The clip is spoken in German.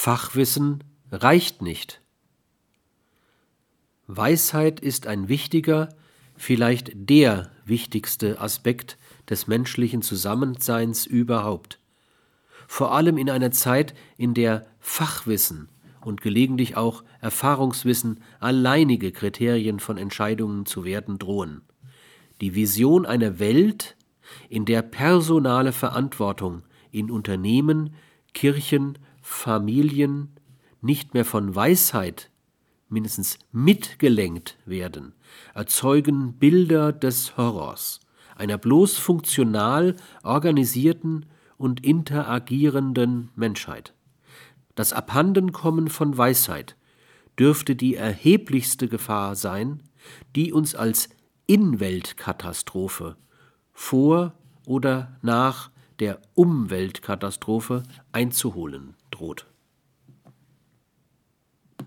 Fachwissen reicht nicht. Weisheit ist ein wichtiger, vielleicht der wichtigste Aspekt des menschlichen Zusammenseins überhaupt. Vor allem in einer Zeit, in der Fachwissen und gelegentlich auch Erfahrungswissen alleinige Kriterien von Entscheidungen zu werden drohen. Die Vision einer Welt, in der personale Verantwortung in Unternehmen, Kirchen, Familien nicht mehr von Weisheit mindestens mitgelenkt werden, erzeugen Bilder des Horrors, einer bloß funktional organisierten und interagierenden Menschheit. Das Abhandenkommen von Weisheit dürfte die erheblichste Gefahr sein, die uns als Inweltkatastrophe vor oder nach der Umweltkatastrophe einzuholen droht.